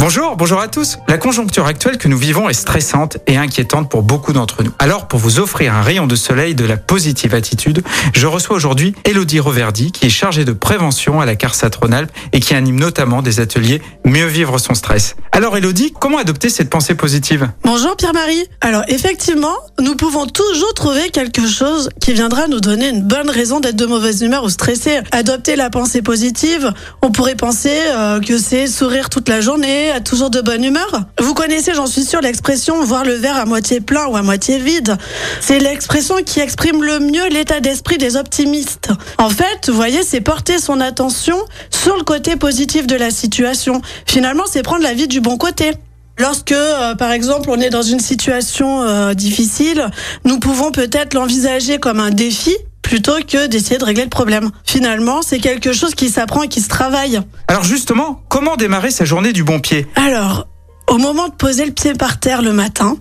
Bonjour, bonjour à tous. La conjoncture actuelle que nous vivons est stressante et inquiétante pour beaucoup d'entre nous. Alors, pour vous offrir un rayon de soleil de la positive attitude, je reçois aujourd'hui Elodie Roverdi, qui est chargée de prévention à la CARSAT Rhône-Alpes et qui anime notamment des ateliers Mieux vivre son stress. Alors, Elodie, comment adopter cette pensée positive? Bonjour Pierre-Marie. Alors, effectivement, nous pouvons toujours trouver quelque chose qui viendra nous donner une bonne raison d'être de mauvaise humeur ou stressé. Adopter la pensée positive, on pourrait penser euh, que c'est sourire toute la journée, a toujours de bonne humeur. Vous connaissez, j'en suis sûre, l'expression voir le verre à moitié plein ou à moitié vide. C'est l'expression qui exprime le mieux l'état d'esprit des optimistes. En fait, vous voyez, c'est porter son attention sur le côté positif de la situation. Finalement, c'est prendre la vie du bon côté. Lorsque, euh, par exemple, on est dans une situation euh, difficile, nous pouvons peut-être l'envisager comme un défi plutôt que d'essayer de régler le problème. Finalement, c'est quelque chose qui s'apprend et qui se travaille. Alors justement, comment démarrer sa journée du bon pied? Alors, au moment de poser le pied par terre le matin,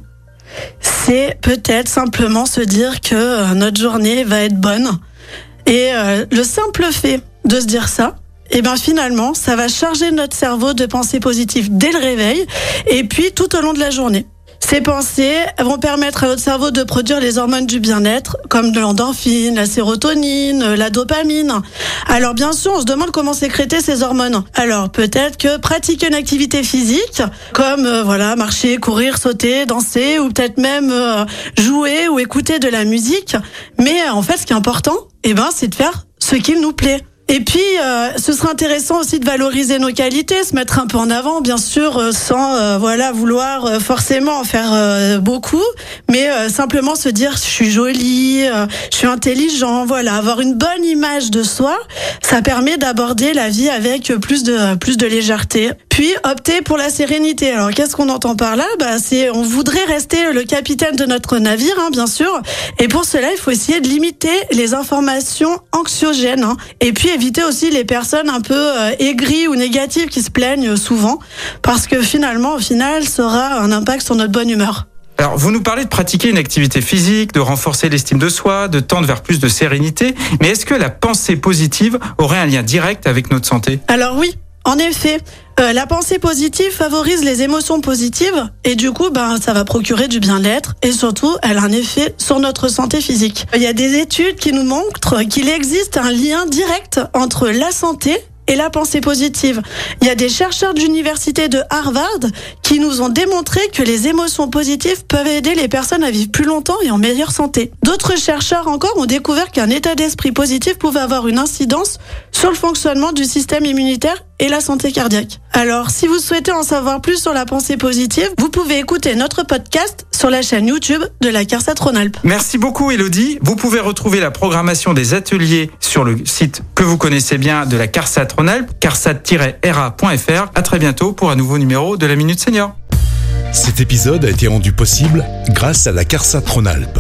c'est peut-être simplement se dire que euh, notre journée va être bonne. Et euh, le simple fait de se dire ça, et eh ben finalement, ça va charger notre cerveau de pensées positives dès le réveil et puis tout au long de la journée. Ces pensées vont permettre à notre cerveau de produire les hormones du bien-être, comme de l'endorphine, la sérotonine, la dopamine. Alors bien sûr, on se demande comment sécréter ces hormones. Alors peut-être que pratiquer une activité physique, comme euh, voilà marcher, courir, sauter, danser, ou peut-être même euh, jouer ou écouter de la musique. Mais en fait, ce qui est important, eh ben, c'est de faire ce qu'il nous plaît. Et puis, euh, ce serait intéressant aussi de valoriser nos qualités, se mettre un peu en avant, bien sûr, euh, sans euh, voilà vouloir forcément en faire beaucoup, mais simplement se dire je suis jolie, je suis intelligent, voilà, avoir une bonne image de soi, ça permet d'aborder la vie avec plus de plus de légèreté. Puis opter pour la sérénité. Alors qu'est-ce qu'on entend par là? Bah c'est on voudrait rester le capitaine de notre navire, hein, bien sûr, et pour cela il faut essayer de limiter les informations anxiogènes, hein. et puis éviter aussi les personnes un peu euh, aigries ou négatives qui se plaignent souvent, parce que finalement, au final, ça aura un impact sur notre bonne humeur. Alors, vous nous parlez de pratiquer une activité physique, de renforcer l'estime de soi, de tendre vers plus de sérénité, mais est-ce que la pensée positive aurait un lien direct avec notre santé? Alors oui, en effet, euh, la pensée positive favorise les émotions positives et du coup, ben, ça va procurer du bien-être et surtout, elle a un effet sur notre santé physique. Il y a des études qui nous montrent qu'il existe un lien direct entre la santé et la pensée positive. Il y a des chercheurs de l'université de Harvard qui nous ont démontré que les émotions positives peuvent aider les personnes à vivre plus longtemps et en meilleure santé. D'autres chercheurs encore ont découvert qu'un état d'esprit positif pouvait avoir une incidence sur le fonctionnement du système immunitaire et la santé cardiaque. Alors, si vous souhaitez en savoir plus sur la pensée positive, vous pouvez écouter notre podcast sur la chaîne YouTube de la CARSAT Rhône-Alpes. Merci beaucoup Elodie. Vous pouvez retrouver la programmation des ateliers sur le site que vous connaissez bien de la CARSAT Rhône-Alpes, carsat-ra.fr. À très bientôt pour un nouveau numéro de la Minute Senior. Cet épisode a été rendu possible grâce à la CARSAT Rhône-Alpes,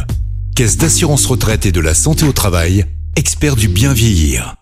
Caisse d'assurance retraite et de la santé au travail, expert du bien vieillir.